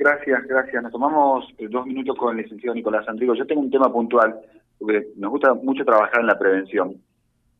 Gracias, gracias. Nos tomamos eh, dos minutos con el licenciado Nicolás Andrigo. Yo tengo un tema puntual, porque nos gusta mucho trabajar en la prevención,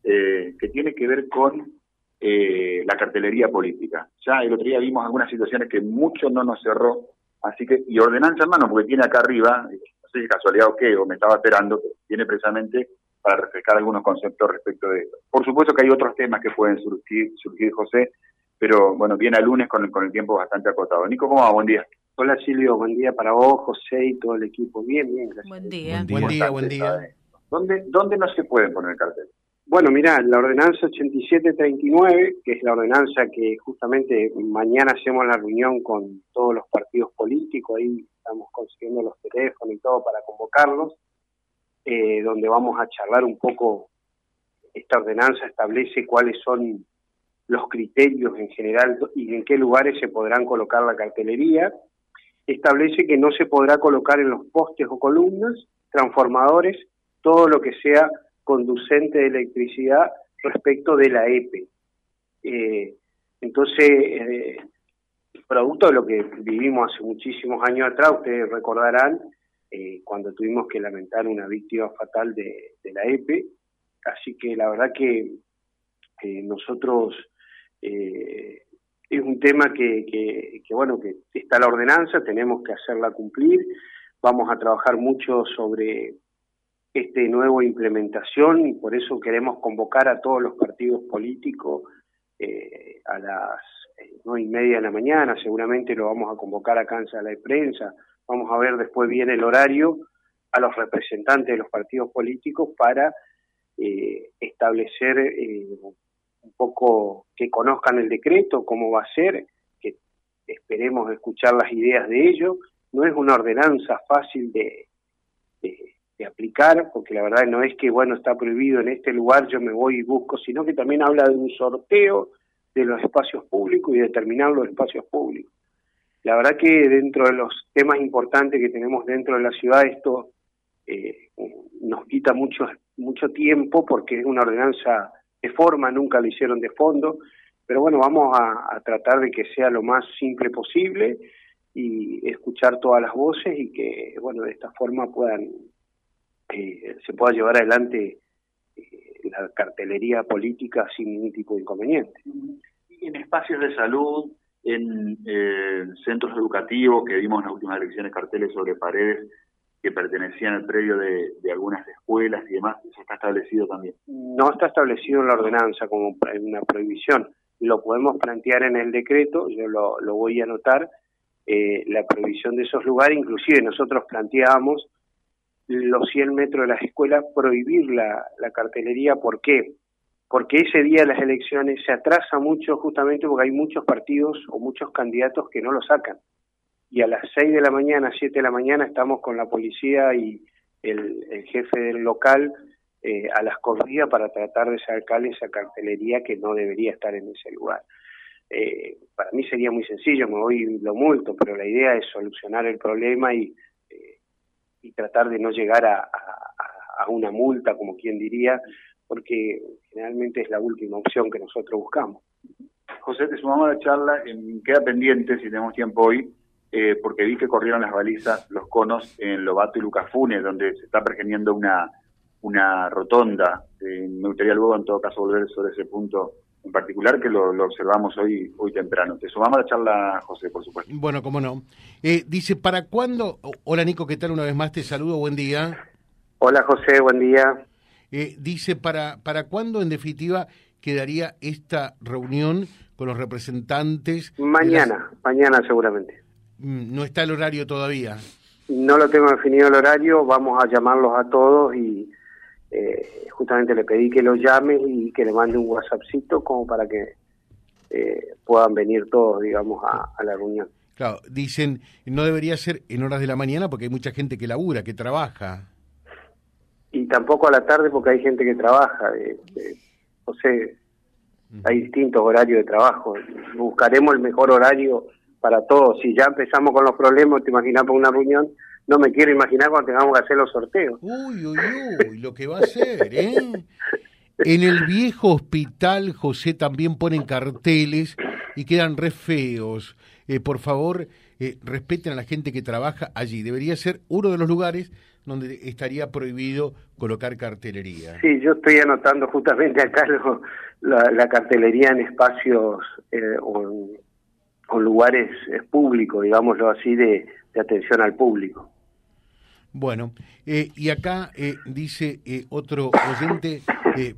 eh, que tiene que ver con eh, la cartelería política. Ya el otro día vimos algunas situaciones que mucho no nos cerró, así que, y ordenanza en mano, porque tiene acá arriba, no sé si casualidad o qué, o me estaba esperando, tiene precisamente para refrescar algunos conceptos respecto de esto. Por supuesto que hay otros temas que pueden surgir, surgir José, pero bueno, viene a lunes con el, con el tiempo bastante acotado. Nico, ¿cómo va? Buen día. Hola Silvio, buen día para vos, José y todo el equipo. Bien, bien, gracias. Buen día. Buen día, buen día. ¿Dónde, ¿Dónde no se pueden poner cartel? Bueno, mira, la ordenanza 8739, que es la ordenanza que justamente mañana hacemos la reunión con todos los partidos políticos, ahí estamos consiguiendo los teléfonos y todo para convocarlos, eh, donde vamos a charlar un poco, esta ordenanza establece cuáles son los criterios en general y en qué lugares se podrán colocar la cartelería, establece que no se podrá colocar en los postes o columnas, transformadores, todo lo que sea conducente de electricidad respecto de la EPE. Eh, entonces, eh, producto de lo que vivimos hace muchísimos años atrás, ustedes recordarán eh, cuando tuvimos que lamentar una víctima fatal de, la EPE, así que la verdad que nosotros es un tema que, que, bueno, que está la ordenanza, tenemos que hacerla cumplir, vamos a trabajar mucho sobre este nuevo implementación y por eso queremos convocar a todos los partidos políticos eh, a las eh, nueve y media de la mañana, seguramente lo vamos a convocar acá en sala de prensa, vamos a ver después bien el horario a los representantes de los partidos políticos para eh, establecer un poco que conozcan el decreto, cómo va a ser, que esperemos escuchar las ideas de ellos. No es una ordenanza fácil de, aplicar, porque la verdad no es que, bueno, está prohibido en este lugar, yo me voy y busco, sino que también habla de un sorteo de los espacios públicos y determinar los espacios públicos. La verdad que dentro de los temas importantes que tenemos dentro de la ciudad, esto eh, nos quita mucho, mucho tiempo porque es una ordenanza de forma, nunca lo hicieron de fondo, pero bueno, vamos a, tratar de que sea lo más simple posible y escuchar todas las voces y que, bueno, de esta forma puedan, eh, se pueda llevar adelante eh, la cartelería política sin ningún tipo de inconveniente. Y en espacios de salud, en eh, centros educativos, que vimos en las últimas elecciones carteles sobre paredes, que pertenecían al predio de, algunas escuelas y demás, ¿eso está establecido también? No está establecido en la ordenanza como una prohibición. Lo podemos plantear en el decreto, yo lo, voy a anotar, eh, la prohibición de esos lugares, inclusive nosotros planteábamos los 100 metros de las escuelas prohibir la, la cartelería, ¿por qué? Porque ese día de las elecciones se atrasa mucho justamente porque hay muchos partidos o muchos candidatos que no lo sacan y a las 6 de la mañana, 7 de la mañana estamos con la policía y el, jefe del local eh, a las corridas para tratar de sacarle esa cartelería que no debería estar en ese lugar. Eh, para mí sería muy sencillo, me voy lo multo, pero la idea es solucionar el problema y, eh, y tratar de no llegar a, a, una multa, como quien diría, porque generalmente es la última opción que nosotros buscamos. José, te sumamos a la charla, queda pendiente, si tenemos tiempo hoy, eh, porque vi que corrieron las balizas, los conos en Lobato y Lucafune, donde se está pergeniendo una, una rotonda. Eh, me gustaría luego, en todo caso, volver sobre ese punto en particular, que lo, observamos hoy, hoy temprano. Te sumamos a la charla, José, por supuesto. Bueno, cómo no. Eh, dice, ¿para cuándo? Hola, Nico, ¿qué tal? Una vez más te saludo, buen día. Hola, José, buen día. dice, ¿para, ¿para cuándo, en definitiva, quedaría esta reunión con los representantes? Mañana, mañana seguramente. Mm, no está el horario todavía. No lo tengo definido el horario, vamos a llamarlos a todos y eh, justamente le pedí que los llame y que le mande un WhatsAppcito como para que eh, puedan venir todos, digamos, a, la reunión. Claro, dicen, no debería ser en horas de la mañana porque hay mucha gente que labura, que trabaja. Y tampoco a la tarde porque hay gente que trabaja. Eh, o sea, hay distintos horarios de trabajo. Buscaremos el mejor horario para todos. Si ya empezamos con los problemas, te imaginas por una reunión, no me quiero imaginar cuando tengamos que hacer los sorteos. Uy, uy, uy, lo que va a ser, ¿eh? En el viejo hospital, José, también ponen carteles y quedan re feos. Eh, por favor, eh, respeten a la gente que trabaja allí. Debería ser uno de los lugares donde estaría prohibido colocar cartelería. Sí, yo estoy anotando justamente acá la, cartelería en espacios eh, o, en, lugares eh, públicos, digámoslo así, de, atención al público. Bueno, eh, y acá dice otro oyente,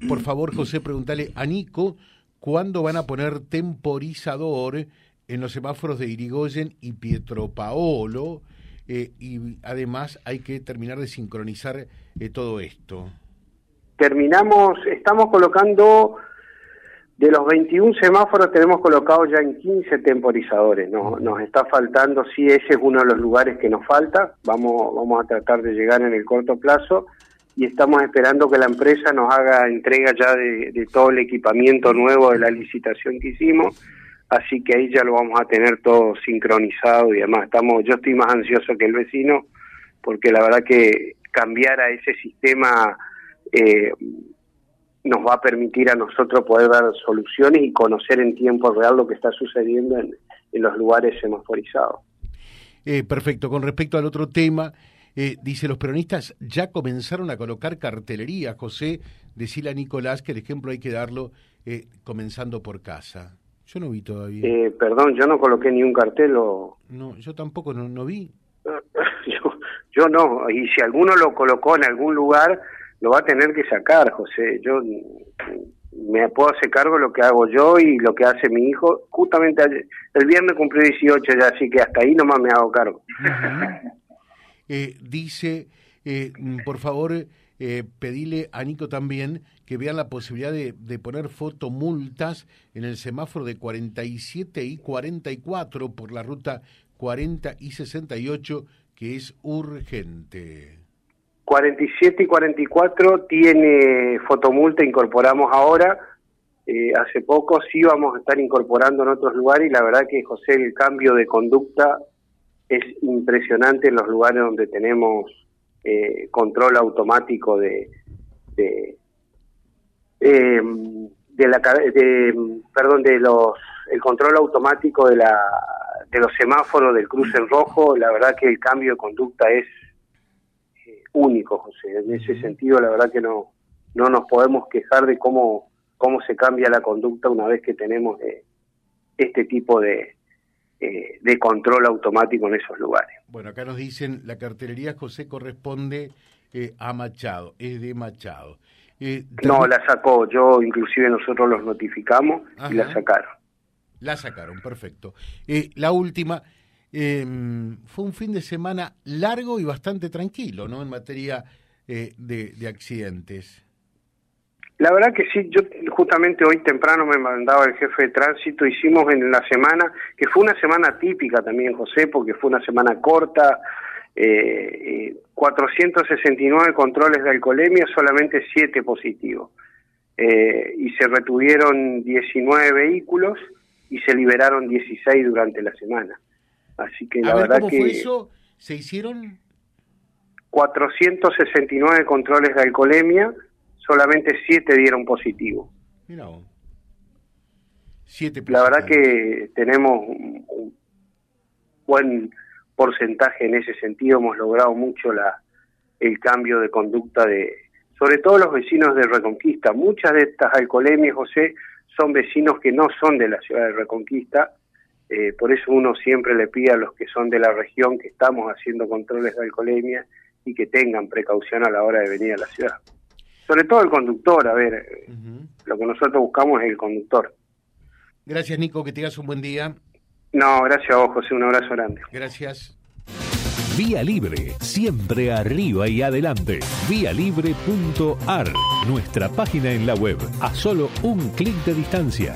por favor José, pregúntale a Nico, ¿cuándo van a poner temporizador en los semáforos de Irigoyen y Pietro Paolo? Eh, y además hay que terminar de sincronizar eh, todo esto. Terminamos, estamos colocando, de los 21 semáforos tenemos colocado ya en 15 temporizadores, no, nos está faltando, sí, ese es uno de los lugares que nos falta, vamos, vamos a tratar de llegar en el corto plazo y estamos esperando que la empresa nos haga entrega ya de todo el equipamiento nuevo de la licitación que hicimos. Así que ahí ya lo vamos a tener todo sincronizado y además estamos, yo estoy más ansioso que el vecino porque la verdad que cambiar a ese sistema eh, nos va a permitir a nosotros poder dar soluciones y conocer en tiempo real lo que está sucediendo en, los lugares semaforizados. Eh, perfecto. Con respecto al otro tema, eh, dice, los peronistas ya comenzaron a colocar cartelería. José, decirle a Nicolás que el ejemplo hay que darlo comenzando por casa. Yo no vi todavía. Eh, perdón, yo no coloqué ni un cartel o... No, yo tampoco no, no vi. yo, yo no, y si alguno lo colocó en algún lugar, lo va a tener que sacar, José. Yo me puedo hacer cargo de lo que hago yo y lo que hace mi hijo. Justamente el viernes cumplió 18 ya, así que hasta ahí nomás me hago cargo. eh, dice, eh, por favor, eh, pedile a Nico también que vean la posibilidad de, de poner fotomultas en el semáforo de 47 y 44 por la ruta 40 y 68, que es urgente. 47 y 44 tiene fotomulta, incorporamos ahora. Eh, hace poco sí vamos a estar incorporando en otros lugares y la verdad que, José, el cambio de conducta es impresionante en los lugares donde tenemos eh, control automático de, de, eh, la de, perdón de los el control automático de la de los semáforos del cruce en rojo la verdad que el cambio de conducta es único José en ese sentido la verdad que no no nos podemos quejar de cómo cómo se cambia la conducta una vez que tenemos eh, este tipo de eh, de control automático en esos lugares. Bueno, acá nos dicen, la cartelería José corresponde eh, a Machado, es de Machado. Eh, no, la sacó, yo inclusive nosotros los notificamos y la sacaron. La sacaron, perfecto. la última, em, fue un fin de semana largo y bastante tranquilo, ¿no? En materia de, de accidentes. La verdad que sí, yo justamente hoy temprano me mandaba el jefe de tránsito, hicimos en la semana, que fue una semana típica también, José, porque fue una semana corta, eh, 469 eh, controles de alcoholemia, solamente 7 positivos. Eh, y se retuvieron 19 vehículos y se liberaron 16 durante la semana. Así que la verdad que... Fue eso? ¿Se hicieron? 469 controles de alcoholemia, solamente siete dieron positivo. Mira Siete La verdad que tenemos un, buen porcentaje en ese sentido, hemos logrado mucho la el cambio de conducta de, sobre todo los vecinos de Reconquista. Muchas de estas alcoholemias, José, son vecinos que no son de la ciudad de Reconquista, eh, por eso uno siempre le pide a los que son de la región que estamos haciendo controles de alcoholemia y que tengan precaución a la hora de venir a la ciudad sobre todo el conductor, a ver, lo que nosotros buscamos es el conductor. Gracias, Nico, que tengas un buen día. No, gracias a vos, José, un abrazo grande. Gracias. Vía Libre, siempre arriba y adelante. Vialibre.ar, nuestra página en la web, a solo un clic de distancia.